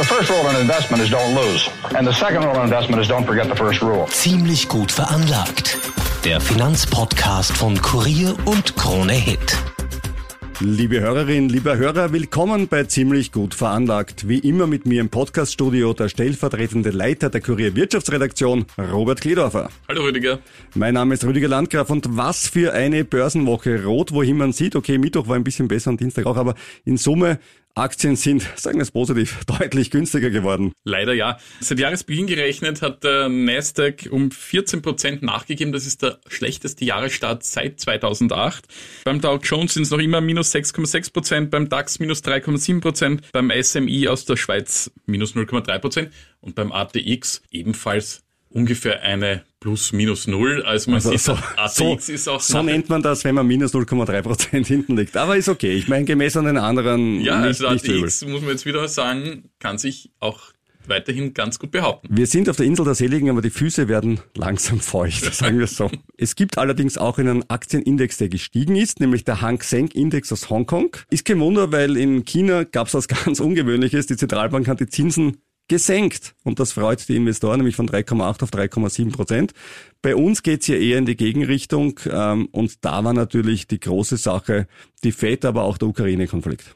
The first rule in investment is don't lose. And the second rule in investment is don't forget the first rule. Ziemlich gut veranlagt. Der Finanzpodcast von Kurier und Krone Hit. Liebe Hörerinnen, lieber Hörer, willkommen bei Ziemlich gut veranlagt. Wie immer mit mir im Podcaststudio der stellvertretende Leiter der Kurier Wirtschaftsredaktion, Robert Kledorfer. Hallo Rüdiger. Mein Name ist Rüdiger Landgraf und was für eine Börsenwoche. Rot, wohin man sieht, okay, Mittwoch war ein bisschen besser und Dienstag auch, aber in Summe Aktien sind, sagen wir es positiv, deutlich günstiger geworden. Leider ja. Seit Jahresbeginn gerechnet hat der Nasdaq um 14 Prozent nachgegeben. Das ist der schlechteste Jahresstart seit 2008. Beim Dow Jones sind es noch immer minus 6,6 Prozent, beim DAX minus 3,7 Prozent, beim SMI aus der Schweiz minus 0,3 Prozent und beim ATX ebenfalls ungefähr eine plus minus null. Also man Also sieht, so, ATX so, ist auch so nennt man das, wenn man minus 0,3 Prozent hinten liegt. Aber ist okay. Ich meine, gemessen an den anderen ja, nicht, also nicht übel. ATX muss man jetzt wieder sagen, kann sich auch weiterhin ganz gut behaupten. Wir sind auf der Insel der Seligen, aber die Füße werden langsam feucht, sagen wir es so. Es gibt allerdings auch einen Aktienindex, der gestiegen ist, nämlich der Hang Seng Index aus Hongkong. Ist kein Wunder, weil in China gab es was ganz Ungewöhnliches. Die Zentralbank hat die Zinsen gesenkt und das freut die Investoren, nämlich von 3,8 auf 3,7 Prozent. Bei uns geht's hier eher in die Gegenrichtung ähm, und da war natürlich die große Sache die FED, aber auch der Ukraine-Konflikt.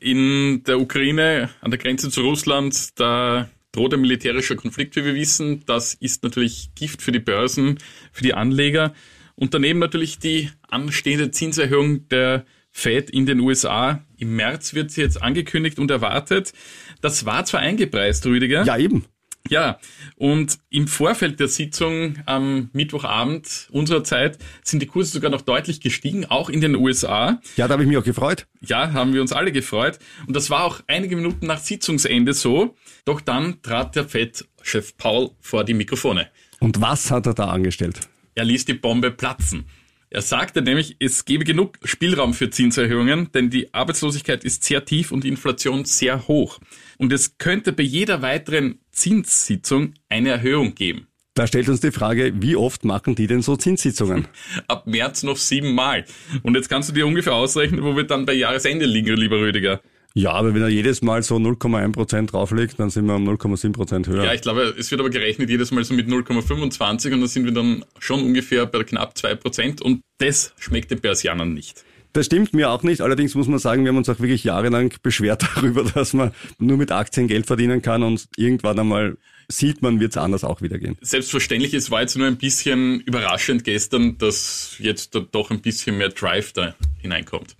In der Ukraine, an der Grenze zu Russland, da droht ein militärischer Konflikt, wie wir wissen. Das ist natürlich Gift für die Börsen, für die Anleger. Und daneben natürlich die anstehende Zinserhöhung der Fed in den USA. Im März wird sie jetzt angekündigt und erwartet. Das war zwar eingepreist, Rüdiger. Ja, eben. Ja, und im Vorfeld der Sitzung am Mittwochabend unserer Zeit sind die Kurse sogar noch deutlich gestiegen, auch in den USA. Ja, da habe ich mich auch gefreut. Ja, haben wir uns alle gefreut. Und das war auch einige Minuten nach Sitzungsende so. Doch dann trat der FED-Chef Paul vor die Mikrofone. Und was hat er da angestellt? Er ließ die Bombe platzen. Er sagte nämlich, es gebe genug Spielraum für Zinserhöhungen, denn die Arbeitslosigkeit ist sehr tief und die Inflation sehr hoch. Und es könnte bei jeder weiteren Zinssitzung eine Erhöhung geben. Da stellt uns die Frage, wie oft machen die denn so Zinssitzungen? Ab März noch siebenmal. Und jetzt kannst du dir ungefähr ausrechnen, wo wir dann bei Jahresende liegen, lieber Rüdiger. Ja, aber wenn er jedes Mal so 0,1 Prozent drauflegt, dann sind wir um 0,7 Prozent höher. Ja, ich glaube, es wird aber gerechnet jedes Mal so mit 0,25 und dann sind wir dann schon ungefähr bei knapp 2% und das schmeckt den Persianern nicht. Das stimmt mir auch nicht. Allerdings muss man sagen, wir haben uns auch wirklich jahrelang beschwert darüber, dass man nur mit Aktien Geld verdienen kann und irgendwann einmal sieht man, wird es anders auch wieder gehen. Selbstverständlich, es war jetzt nur ein bisschen überraschend gestern, dass jetzt da doch ein bisschen mehr Drive da hineinkommt.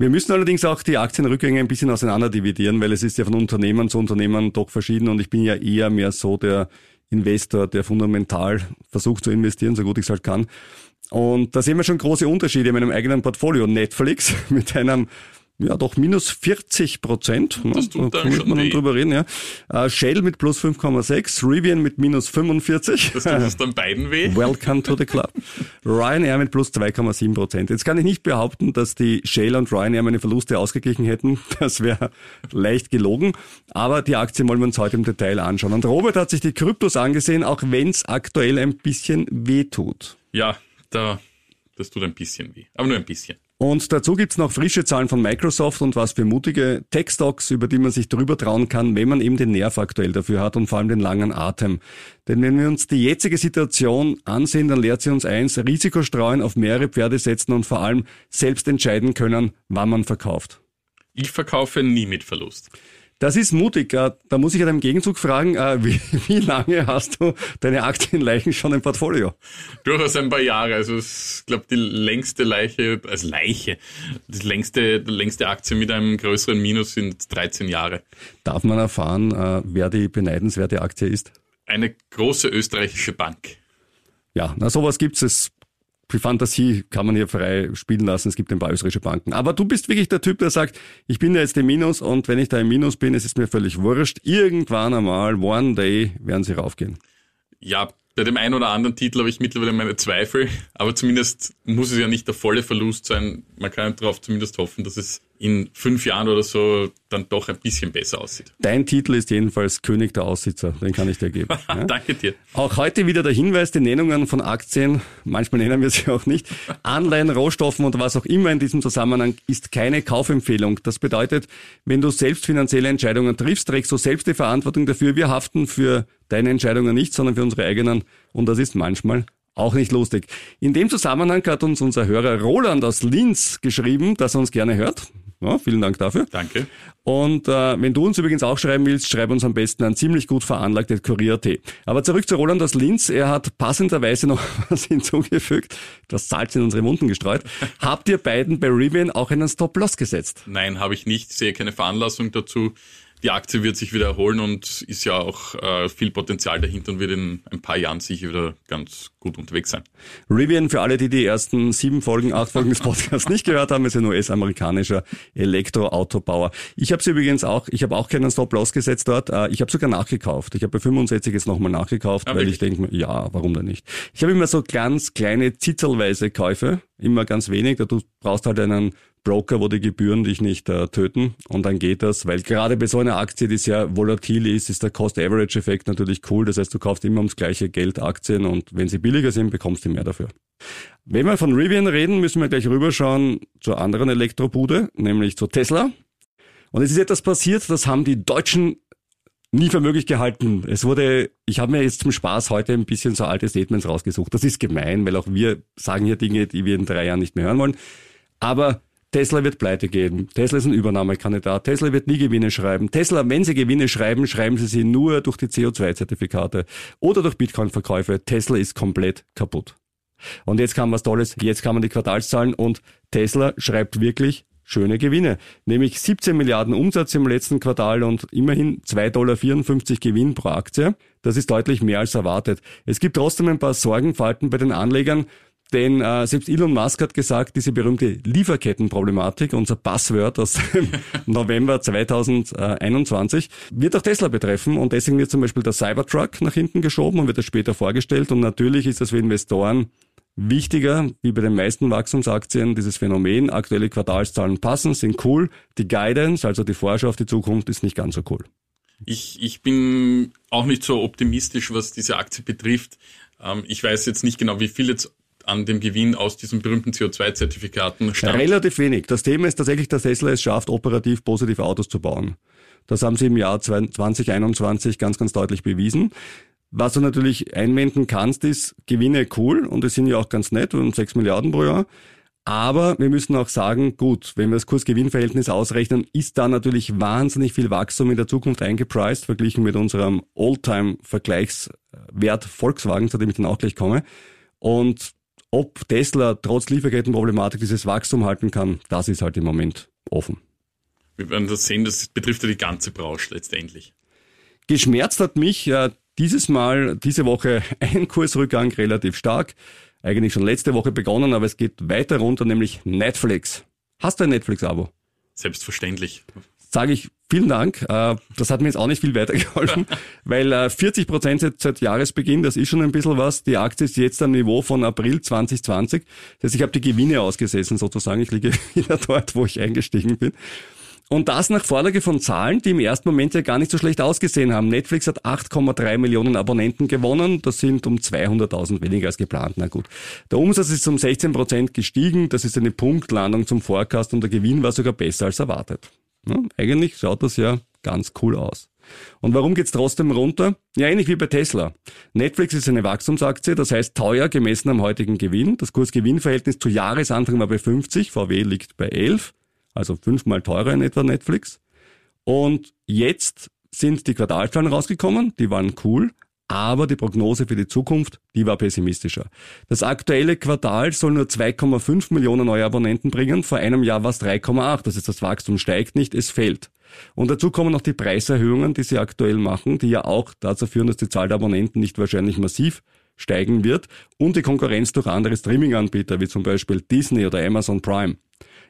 Wir müssen allerdings auch die Aktienrückgänge ein bisschen auseinander dividieren, weil es ist ja von Unternehmen zu Unternehmen doch verschieden und ich bin ja eher mehr so der Investor, der fundamental versucht zu investieren, so gut ich es halt kann. Und da sehen wir schon große Unterschiede in meinem eigenen Portfolio. Netflix mit einem ja, doch minus 40 Prozent. Das tut da schon man weh. drüber reden, ja. Äh, Shell mit plus 5,6, Rivian mit minus 45. Das tut uns dann beiden weh. Welcome to the club. Ryanair mit plus 2,7 Prozent. Jetzt kann ich nicht behaupten, dass die Shell und Ryanair meine Verluste ausgeglichen hätten. Das wäre leicht gelogen. Aber die Aktien wollen wir uns heute im Detail anschauen. Und Robert hat sich die Kryptos angesehen, auch wenn es aktuell ein bisschen weh tut. Ja, da, das tut ein bisschen weh. Aber nur ein bisschen. Und dazu gibt's noch frische Zahlen von Microsoft und was für mutige Tech-Stocks, über die man sich drüber trauen kann, wenn man eben den Nerv aktuell dafür hat und vor allem den langen Atem. Denn wenn wir uns die jetzige Situation ansehen, dann lehrt sie uns eins, Risiko streuen, auf mehrere Pferde setzen und vor allem selbst entscheiden können, wann man verkauft. Ich verkaufe nie mit Verlust. Das ist mutig. Äh, Da muss ich ja im Gegenzug fragen, äh, wie, wie lange hast du deine Aktienleichen schon im Portfolio? Durchaus ein paar Jahre. Also ich glaube, die längste Leiche, als Leiche, die längste, die längste Aktie mit einem größeren Minus sind 13 Jahre. Darf man erfahren, äh, wer die beneidenswerte Aktie ist? Eine große österreichische Bank. Ja, na sowas gibt's. Es die Fantasie kann man hier frei spielen lassen. Es gibt ein paar österreichische Banken. Aber du bist wirklich der Typ, der sagt, ich bin ja jetzt im Minus und wenn ich da im Minus bin, es ist mir völlig wurscht. Irgendwann einmal, one day, werden sie raufgehen. Ja, bei dem einen oder anderen Titel habe ich mittlerweile meine Zweifel, aber zumindest muss es ja nicht der volle Verlust sein. Man kann darauf zumindest hoffen, dass es in fünf Jahren oder so dann doch ein bisschen besser aussieht. Dein Titel ist jedenfalls König der Aussitzer, den kann ich dir geben. ja? Danke dir. Auch heute wieder der Hinweis, die Nennungen von Aktien, manchmal nennen wir sie auch nicht, Anleihen, Rohstoffen und was auch immer in diesem Zusammenhang ist keine Kaufempfehlung. Das bedeutet, wenn du selbst finanzielle Entscheidungen triffst, trägst du selbst die Verantwortung dafür. Wir haften für deine Entscheidungen nicht, sondern für unsere eigenen und das ist manchmal auch nicht lustig. In dem Zusammenhang hat uns unser Hörer Roland aus Linz geschrieben, dass er uns gerne hört. Ja, vielen Dank dafür. Danke. Und äh, wenn du uns übrigens auch schreiben willst, schreib uns am besten an ziemlich gut veranlagte Kurier.at. Aber zurück zu Roland aus Linz. Er hat passenderweise noch was hinzugefügt, das Salz in unsere Wunden gestreut. Habt ihr beiden bei Rivian auch einen Stop-Loss gesetzt? Nein, habe ich nicht. Sehe keine Veranlassung dazu die Aktie wird sich wieder erholen und ist ja auch äh, viel Potenzial dahinter und wird in ein paar Jahren sicher wieder ganz gut unterwegs sein. Rivian, für alle, die die ersten sieben Folgen, acht Folgen des Podcasts nicht gehört haben, ist ein US-amerikanischer Elektroautobauer. Ich habe sie übrigens auch, ich habe auch keinen Stop-Loss gesetzt dort. Äh, ich habe sogar nachgekauft. Ich habe bei 65 jetzt nochmal nachgekauft, ah, weil wirklich? ich denke, ja, warum denn nicht? Ich habe immer so ganz kleine zitzelweise Käufe, immer ganz wenig. Du brauchst halt einen Broker, wo die Gebühren dich nicht äh, töten und dann geht das, weil gerade bei so einer Aktie, die sehr volatil ist, ist der Cost-Average-Effekt natürlich cool. Das heißt, du kaufst immer ums gleiche Geld Aktien und wenn sie billiger sind, bekommst du mehr dafür. Wenn wir von Rivian reden, müssen wir gleich rüberschauen zur anderen Elektrobude, nämlich zu Tesla. Und es ist etwas passiert, das haben die Deutschen nie für möglich gehalten. Es wurde, ich habe mir jetzt zum Spaß heute ein bisschen so alte Statements rausgesucht. Das ist gemein, weil auch wir sagen hier Dinge, die wir in drei Jahren nicht mehr hören wollen. Aber Tesla wird pleite gehen. Tesla ist ein Übernahmekandidat. Tesla wird nie Gewinne schreiben. Tesla, wenn sie Gewinne schreiben, schreiben sie sie nur durch die CO2-Zertifikate oder durch Bitcoin-Verkäufe. Tesla ist komplett kaputt. Und jetzt kam was Tolles. Jetzt kann man die Quartalszahlen und Tesla schreibt wirklich schöne Gewinne. Nämlich 17 Milliarden Umsatz im letzten Quartal und immerhin 2,54 Dollar Gewinn pro Aktie. Das ist deutlich mehr als erwartet. Es gibt trotzdem ein paar Sorgenfalten bei den Anlegern. Denn äh, selbst Elon Musk hat gesagt, diese berühmte Lieferkettenproblematik, unser Passwort aus November 2021, wird auch Tesla betreffen und deswegen wird zum Beispiel der Cybertruck nach hinten geschoben und wird das später vorgestellt. Und natürlich ist das für Investoren wichtiger, wie bei den meisten Wachstumsaktien, dieses Phänomen. Aktuelle Quartalszahlen passen, sind cool. Die Guidance, also die Vorschau auf die Zukunft, ist nicht ganz so cool. Ich, ich bin auch nicht so optimistisch, was diese Aktie betrifft. Ähm, ich weiß jetzt nicht genau, wie viel jetzt an dem Gewinn aus diesen berühmten CO2-Zertifikaten stammt? Relativ wenig. Das Thema ist tatsächlich, dass Tesla es schafft, operativ positive Autos zu bauen. Das haben sie im Jahr 2021 ganz, ganz deutlich bewiesen. Was du natürlich einwenden kannst, ist Gewinne cool und es sind ja auch ganz nett und 6 Milliarden pro Jahr. Aber wir müssen auch sagen, gut, wenn wir das Kurs-Gewinn-Verhältnis ausrechnen, ist da natürlich wahnsinnig viel Wachstum in der Zukunft eingepreist, verglichen mit unserem Oldtime-Vergleichswert Volkswagen, zu dem ich dann auch gleich komme. Und ob Tesla trotz Lieferkettenproblematik dieses Wachstum halten kann, das ist halt im Moment offen. Wir werden das sehen, das betrifft ja die ganze Branche letztendlich. Geschmerzt hat mich äh, dieses Mal, diese Woche ein Kursrückgang relativ stark. Eigentlich schon letzte Woche begonnen, aber es geht weiter runter, nämlich Netflix. Hast du ein Netflix-Abo? Selbstverständlich sage ich vielen Dank. Äh, das hat mir jetzt auch nicht viel weitergeholfen, weil 40 äh, Prozent seit, Jahresbeginn, das ist schon ein bisschen was. Die Aktie ist jetzt am Niveau von April 2020. Das heißt, ich habe die Gewinne ausgesessen sozusagen. Ich liege wieder dort, wo ich eingestiegen bin. Und das nach Vorlage von Zahlen, die im ersten Moment ja gar nicht so schlecht ausgesehen haben. Netflix hat 8,3 Millionen Abonnenten gewonnen. Das sind um 200.000 weniger als geplant. Na gut. Der Umsatz ist um 16 Prozent gestiegen. Das ist eine Punktlandung zum Forecast und der Gewinn war sogar besser als erwartet. Ja, eigentlich schaut das ja ganz cool aus. Und warum geht's trotzdem runter? Ja, ähnlich wie bei Tesla. Netflix ist eine Wachstumsaktie, das heißt teuer gemessen am heutigen Gewinn. Das Kurs-Gewinn-Verhältnis zu Jahresanfang war bei 50, VW liegt bei 11, also fünfmal teurer in etwa Netflix. Und jetzt sind die Quartalzahlen rausgekommen, die waren cool, aber die Prognose für die Zukunft, die war pessimistischer. Das aktuelle Quartal soll nur 2,5 Millionen neue Abonnenten bringen, vor einem Jahr war es 3,8. Das heißt, das Wachstum steigt nicht, es fällt. Und dazu kommen noch die Preiserhöhungen, die sie aktuell machen, die ja auch dazu führen, dass die Zahl der Abonnenten nicht wahrscheinlich massiv steigen wird und die Konkurrenz durch andere Streaming-Anbieter wie zum Beispiel Disney oder Amazon Prime.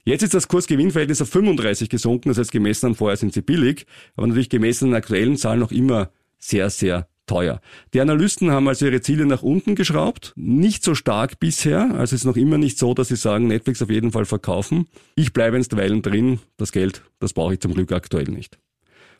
Jetzt ist das Kurs-Gewinn-Verhältnis auf 35 gesunken, das heißt gemessen an vorher sind sie billig, aber natürlich gemessen an aktuellen Zahlen noch immer sehr, sehr teuer. Die Analysten haben also ihre Ziele nach unten geschraubt, nicht so stark bisher, also es ist noch immer nicht so, dass sie sagen, Netflix auf jeden Fall verkaufen. Ich bleibe einstweilen drin, das Geld, das brauche ich zum Glück aktuell nicht.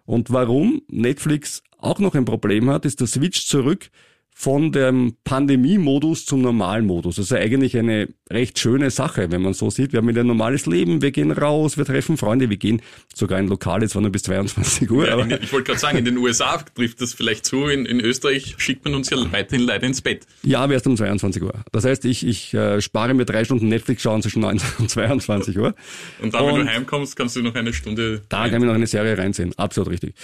Und warum Netflix auch noch ein Problem hat, ist der Switch zurück von dem Pandemie-Modus zum Normalmodus. Das ist eigentlich eine recht schöne Sache, wenn man so sieht. Wir haben wieder ein normales Leben, wir gehen raus, wir treffen Freunde, wir gehen sogar in Lokale, zwar nur bis 22 Uhr. Ja, ich wollte gerade sagen, in den USA trifft das vielleicht zu, in, in, Österreich schickt man uns ja weiterhin leider ins Bett. Ja, aber erst um 22 Uhr. Das heißt, ich, ich äh, spare mir drei Stunden Netflix schauen zwischen 19 und 22 Uhr. Und dann, und wenn du heimkommst, kannst du noch eine Stunde... Da rein. kann ich noch eine Serie reinsehen, absolut richtig.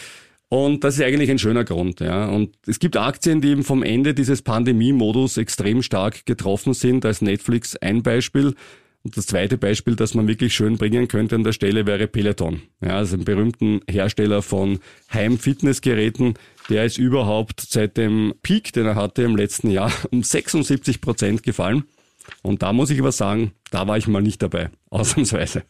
Und das ist eigentlich ein schöner Grund. Ja. Und es gibt Aktien, die eben vom Ende dieses Pandemie-Modus extrem stark getroffen sind. Als Netflix ein Beispiel. Und das zweite Beispiel, das man wirklich schön bringen könnte an der Stelle, wäre Peloton. Ja, also ein berühmten Hersteller von Heim-Fitnessgeräten. Der ist überhaupt seit dem Peak, den er hatte im letzten Jahr, um 76 Prozent gefallen. Und da muss ich aber sagen, da war ich mal nicht dabei, ausnahmsweise.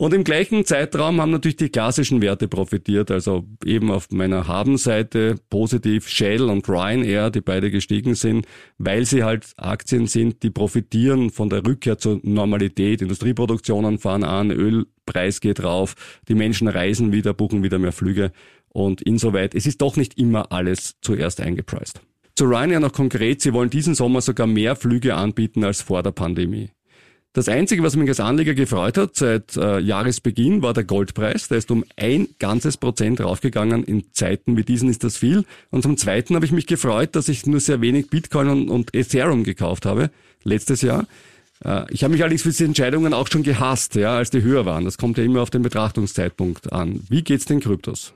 Und im gleichen Zeitraum haben natürlich die klassischen Werte profitiert, also eben auf meiner Habenseite positiv Shell und Ryanair, die beide gestiegen sind, weil sie halt Aktien sind, die profitieren von der Rückkehr zur Normalität. Industrieproduktionen fahren an, Ölpreis geht rauf, die Menschen reisen wieder, buchen wieder mehr Flüge und insoweit, es ist doch nicht immer alles zuerst eingepreist. Zu Ryanair noch konkret, sie wollen diesen Sommer sogar mehr Flüge anbieten als vor der Pandemie. Das Einzige, was mich als Anleger gefreut hat seit äh, Jahresbeginn, war der Goldpreis. Der ist um ein ganzes Prozent raufgegangen. In Zeiten wie diesen ist das viel. Und zum Zweiten habe ich mich gefreut, dass ich nur sehr wenig Bitcoin und, und Ethereum gekauft habe letztes Jahr. Äh, ich habe mich allerdings für diese Entscheidungen auch schon gehasst, ja, als die höher waren. Das kommt ja immer auf den Betrachtungszeitpunkt an. Wie geht's den Kryptos?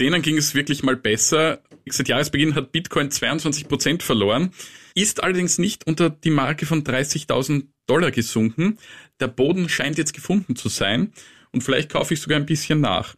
Denen ging es wirklich mal besser. Seit Jahresbeginn hat Bitcoin 22 Prozent verloren, ist allerdings nicht unter die Marke von 30.000 Dollar gesunken. Der Boden scheint jetzt gefunden zu sein und vielleicht kaufe ich sogar ein bisschen nach.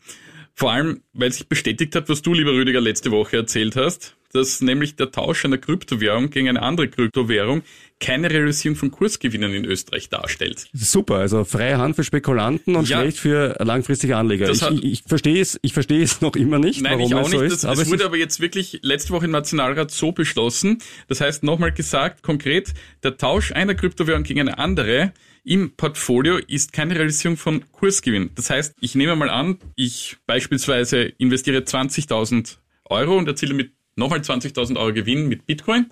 Vor allem, weil sich bestätigt hat, was du, lieber Rüdiger, letzte Woche erzählt hast, dass nämlich der Tausch einer Kryptowährung gegen eine andere Kryptowährung keine Realisierung von Kursgewinnen in Österreich darstellt. Super, also freie Hand für Spekulanten und ja, schlecht für langfristige Anleger. Ich, ich, ich, verstehe es, ich verstehe es noch immer nicht, Nein, warum ich auch es so nicht. ist. Das, aber es wurde aber jetzt wirklich letzte Woche im Nationalrat so beschlossen. Das heißt, nochmal gesagt, konkret, der Tausch einer Kryptowährung gegen eine andere im Portfolio ist keine Realisierung von Kursgewinn. Das heißt, ich nehme mal an, ich beispielsweise investiere 20.000 Euro und erziele mit nochmal 20.000 Euro Gewinn mit Bitcoin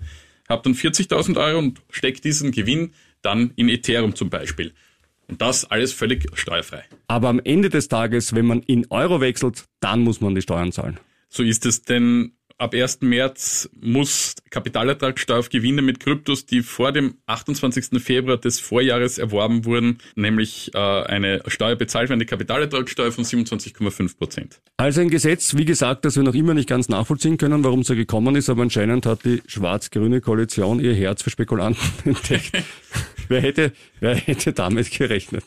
habe dann 40.000 Euro und stecke diesen Gewinn dann in Ethereum zum Beispiel. Und das alles völlig steuerfrei. Aber am Ende des Tages, wenn man in Euro wechselt, dann muss man die Steuern zahlen. So ist es, denn ab 1. März muss Kapitalertragssteuer auf Gewinne mit Kryptos, die vor dem 28. Februar des Vorjahres erworben wurden, nämlich äh, eine Steuer bezahlt werden, die Kapitalertragssteuer von 27,5 Prozent. Also ein Gesetz, wie gesagt, das wir noch immer nicht ganz nachvollziehen können, warum es so gekommen ist, aber anscheinend hat die schwarz-grüne Koalition ihr Herz für Spekulanten entdeckt. wer, hätte, wer hätte damit gerechnet?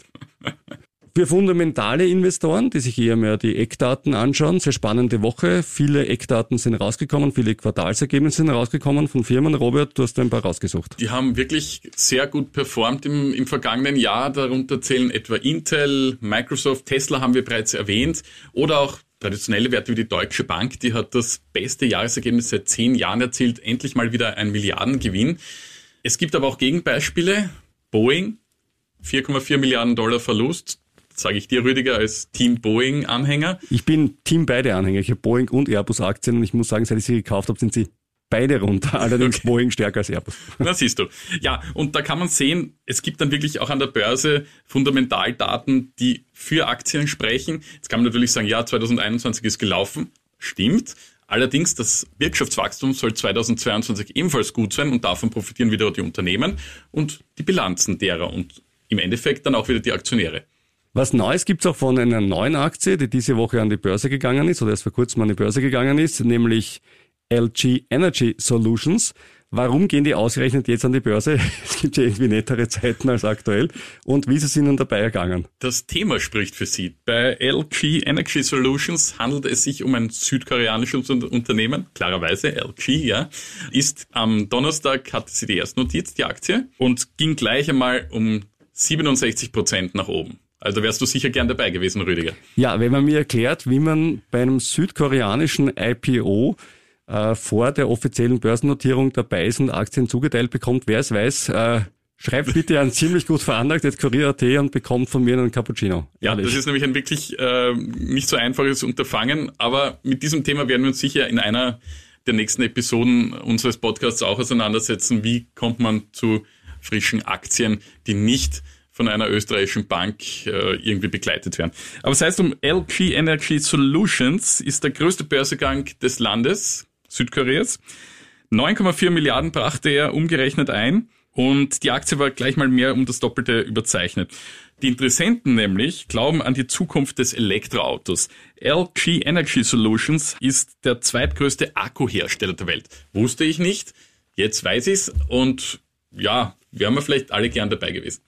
Für fundamentale Investoren, die sich eher mehr die Eckdaten anschauen, sehr spannende Woche. Viele Eckdaten sind rausgekommen, viele Quartalsergebnisse sind rausgekommen von Firmen. Robert, du hast ein paar rausgesucht. Die haben wirklich sehr gut performt im, im vergangenen Jahr. Darunter zählen etwa Intel, Microsoft, Tesla haben wir bereits erwähnt oder auch traditionelle Werte wie die Deutsche Bank, die hat das beste Jahresergebnis seit zehn Jahren erzielt, endlich mal wieder ein Milliardengewinn. Es gibt aber auch Gegenbeispiele. Boeing, 4,4 Milliarden Dollar Verlust, sage ich dir, Rüdiger, als Team Boeing-Anhänger. Ich bin Team beide Anhänger. Ich habe Boeing und Airbus-Aktien und ich muss sagen, seit ich sie gekauft habe, sind sie beide runter. Allerdings okay. Boeing stärker als Airbus. Na, siehst du. Ja, und da kann man sehen, es gibt dann wirklich auch an der Börse Fundamentaldaten, die für Aktien sprechen. Jetzt kann man natürlich sagen, ja, 2021 ist gelaufen. Stimmt. Allerdings, das Wirtschaftswachstum soll 2022 ebenfalls gut sein und davon profitieren wieder die Unternehmen und die Bilanzen derer und im Endeffekt dann auch wieder die Aktionäre. Was Neues gibt's auch von einer neuen Aktie, die diese Woche an die Börse gegangen ist oder erst vor kurzem an die Börse gegangen ist, nämlich LG Energy Solutions. Warum gehen die ausgerechnet jetzt an die Börse? Es gibt ja irgendwie nettere Zeiten als aktuell. Und wie ist es ihnen dabei ergangen? Das Thema spricht für Sie. Bei LG Energy Solutions handelt es sich um ein südkoreanisches Unternehmen, klarerweise LG, ja. Ist am Donnerstag hatte sie die erste Notiz, die Aktie, und ging gleich einmal um 67 Prozent nach oben. Also wärst du sicher gern dabei gewesen, Rüdiger. Ja, wenn man mir erklärt, wie man bei einem südkoreanischen IPO äh, vor der offiziellen Börsennotierung dabei ist und Aktien zugeteilt bekommt, wer es weiß, äh, schreibt bitte an ziemlich gut veranlagt Kurier.at und bekommt von mir einen Cappuccino. Ja, Ehrlich. das ist nämlich ein wirklich äh, nicht so einfaches Unterfangen, aber mit diesem Thema werden wir uns sicher in einer der nächsten Episoden unseres Podcasts auch auseinandersetzen. Wie kommt man zu frischen Aktien, die nicht von einer österreichischen Bank äh, irgendwie begleitet werden. Aber es heißt um LG Energy Solutions ist der größte Börsegang des Landes, Südkoreas. 9,4 Milliarden brachte er umgerechnet ein und die Aktie war gleich mal mehr um das Doppelte überzeichnet. Die Interessenten nämlich glauben an die Zukunft des Elektroautos. LG Energy Solutions ist der zweitgrößte Akkuhersteller der Welt. Wusste ich nicht, jetzt weiß ich's und ja, wären wir vielleicht alle gern dabei gewesen.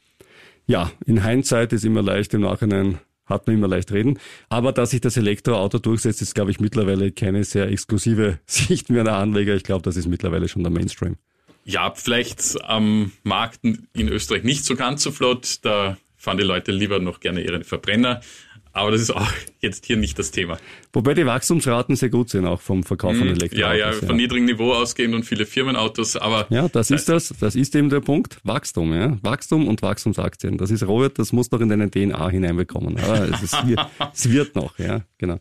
Ja, in Hindsight ist immer leicht, im Nachhinein hat man immer leicht reden. Aber dass sich das Elektroauto durchsetzt, ist, glaube ich, mittlerweile keine sehr exklusive Sicht mehr der Anleger. Ich glaube, das ist mittlerweile schon der Mainstream. Ja, vielleicht am Markt in Österreich nicht so ganz so flott. Da fahren die Leute lieber noch gerne ihre Verbrenner. Aber das ist auch jetzt hier nicht das Thema. Wobei die Wachstumsraten sehr gut sind, auch vom Verkauf von mhm. Elektroautos. Ja, ja, von ja. niedrigem Niveau ausgehend und viele Firmenautos, aber. Ja, das ist das, das ist eben der Punkt. Wachstum, ja. Wachstum und Wachstumsaktien. Das ist, Robert, das muss noch in deine DNA hineinbekommen. Aber es, ist, es wird noch, ja, genau.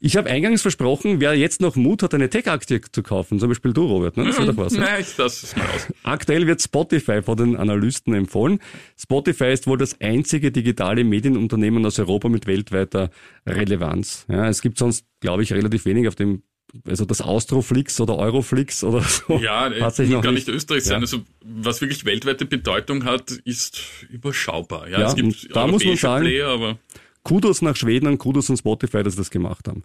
Ich habe eingangs versprochen, wer jetzt noch Mut hat, eine Tech-Aktie zu kaufen, zum Beispiel du, Robert, ne? das ist doch was. Ne? Nein, ich lasse es mal aus. Aktuell wird Spotify von den Analysten empfohlen. Spotify ist wohl das einzige digitale Medienunternehmen aus Europa mit weltweiter Relevanz. Ja, es gibt sonst, glaube ich, relativ wenig auf dem also das Austroflix oder Euroflix oder so. Ja, hat sich noch gar nicht, nicht Österreich sein. Ja. Also was wirklich weltweite Bedeutung hat, ist überschaubar. Ja, ja es gibt da muss man sagen, Player, aber Kudos nach Schweden und Kudos an Spotify, dass sie das gemacht haben.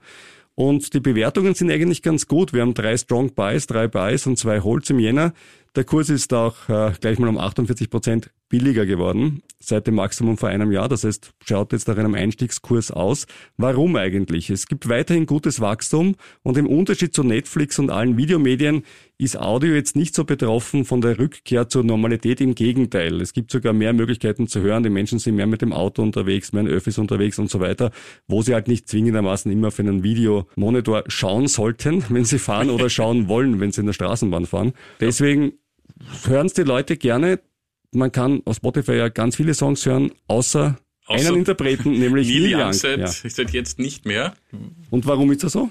Und die Bewertungen sind eigentlich ganz gut. Wir haben drei Strong Buys, drei Buys und zwei Holds im Jänner. Der Kurs ist auch äh, gleich mal um 48 Prozent billiger geworden seit dem Maximum vor einem Jahr. Das heißt, schaut jetzt nach einem Einstiegskurs aus. Warum eigentlich? Es gibt weiterhin gutes Wachstum und im Unterschied zu Netflix und allen Videomedien ist Audio jetzt nicht so betroffen von der Rückkehr zur Normalität. Im Gegenteil. Es gibt sogar mehr Möglichkeiten zu hören. Die Menschen sind mehr mit dem Auto unterwegs, mehr in Öffis unterwegs und so weiter, wo sie halt nicht zwingendermaßen immer auf einen Videomonitor schauen sollten, wenn sie fahren oder schauen wollen, wenn sie in der Straßenbahn fahren. Deswegen hören es die Leute gerne. Man kann auf Spotify ja ganz viele Songs hören, außer, außer einen Interpreten, nämlich Neil, Neil Young. Seit, ja. seit jetzt nicht mehr. Und warum ist das so?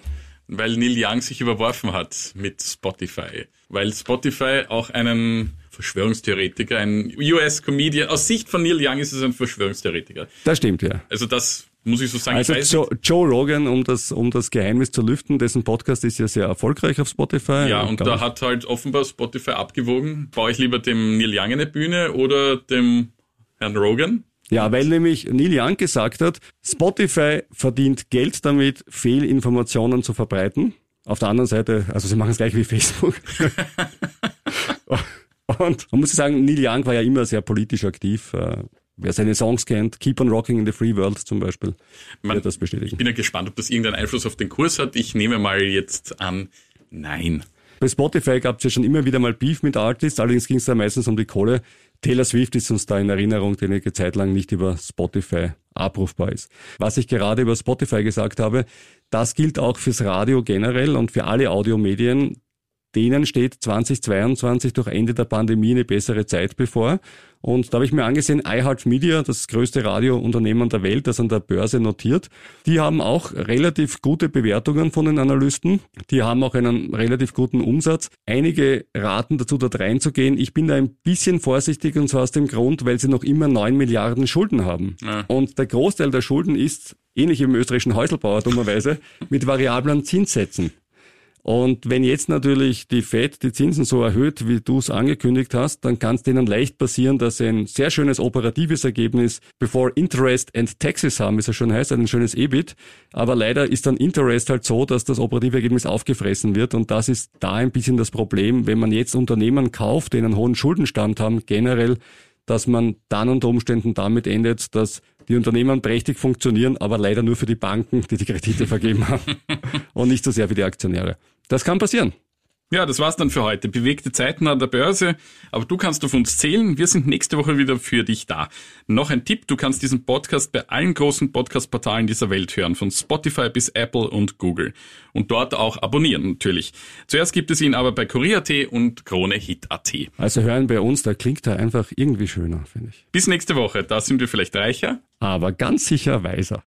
Weil Neil Young sich überworfen hat mit Spotify. Weil Spotify auch einen Verschwörungstheoretiker, ein US-Comedian, aus Sicht von Neil Young ist es ein Verschwörungstheoretiker. Das stimmt, ja. Also das muss ich so sagen. Also Joe, Joe, Rogan, um das, um das Geheimnis zu lüften, dessen Podcast ist ja sehr erfolgreich auf Spotify. Ja, und da hat halt offenbar Spotify abgewogen, baue ich lieber dem Neil Young eine Bühne oder dem Herrn Rogan? Ja, weil nämlich Neil Young gesagt hat, Spotify verdient Geld damit, Fehlinformationen zu verbreiten. Auf der anderen Seite, also sie machen es gleich wie Facebook. und man muss sagen, Neil Young war ja immer sehr politisch aktiv. Wer seine Songs kennt, Keep on Rocking in the Free World zum Beispiel, Man, wird das bestätigen. Ich bin ja gespannt, ob das irgendeinen Einfluss auf den Kurs hat. Ich nehme mal jetzt an, nein. Bei Spotify gab es ja schon immer wieder mal Beef mit Artists, allerdings ging es da meistens um die Kohle. Taylor Swift ist uns da in Erinnerung, die einige Zeit lang nicht über Spotify abrufbar ist. Was ich gerade über Spotify gesagt habe, das gilt auch fürs Radio generell und für alle Audiomedien. Denen steht 2022 durch Ende der Pandemie eine bessere Zeit bevor. Und da habe ich mir angesehen, iHeartMedia, das größte Radiounternehmen der Welt, das an der Börse notiert, die haben auch relativ gute Bewertungen von den Analysten. Die haben auch einen relativ guten Umsatz. Einige raten dazu, dort reinzugehen. Ich bin da ein bisschen vorsichtig und zwar aus dem Grund, weil sie noch immer neun Milliarden Schulden haben. Ja. Und der Großteil der Schulden ist, ähnlich wie im österreichischen Häuselbauer dummerweise, mit variablen Zinssätzen. Und wenn jetzt natürlich die Fed die Zinsen so erhöht, wie du es angekündigt hast, dann kann es denen leicht passieren, dass sie ein sehr schönes operatives Ergebnis before Interest and Taxes haben, wie es ja schon heißt, ein schönes EBIT. Aber leider ist dann Interest halt so, dass das operative Ergebnis aufgefressen wird. Und das ist da ein bisschen das Problem, wenn man jetzt Unternehmen kauft, die einen hohen Schuldenstand haben, generell, dass man dann unter Umständen damit endet, dass die Unternehmen prächtig funktionieren, aber leider nur für die Banken, die die Kredite vergeben haben und nicht so sehr für die Aktionäre. Das kann passieren. Ja, das war's dann für heute. Bewegte Zeiten an der Börse, aber du kannst auf uns zählen. Wir sind nächste Woche wieder für dich da. Noch ein Tipp, du kannst diesen Podcast bei allen großen Podcast-Portalen dieser Welt hören, von Spotify bis Apple und Google. Und dort auch abonnieren natürlich. Zuerst gibt es ihn aber bei Kurier.at und Krone Hit.at. Also hören bei uns, da klingt er einfach irgendwie schöner, finde ich. Bis nächste Woche, da sind wir vielleicht reicher. Aber ganz sicher weiser.